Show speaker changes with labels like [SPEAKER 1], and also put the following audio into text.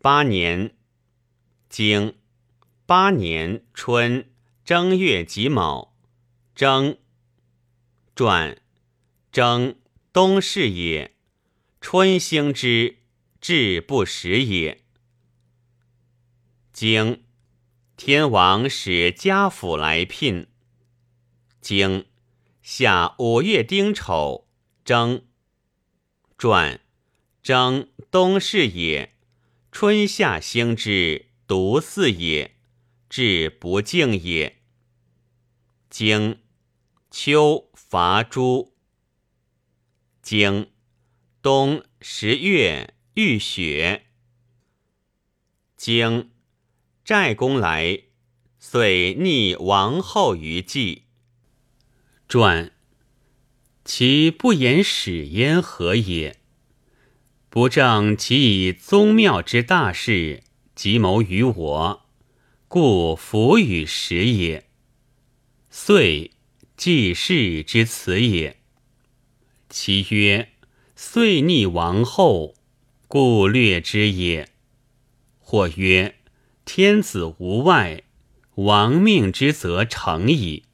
[SPEAKER 1] 八年，经八年春正月己卯，征。传征冬是也，春兴之至不时也。经天王使家府来聘。经夏五月丁丑，征。传征冬是也，春夏兴之独祀也，至不敬也。经秋伐诸。经冬十月遇雪。经寨公来，遂逆王后于祭。传其不言始焉何也？不正其以宗庙之大事，即谋于我，故弗与时也。遂祭事之辞也。其曰：遂逆王后，故略之也。或曰：天子无外，王命之则成矣。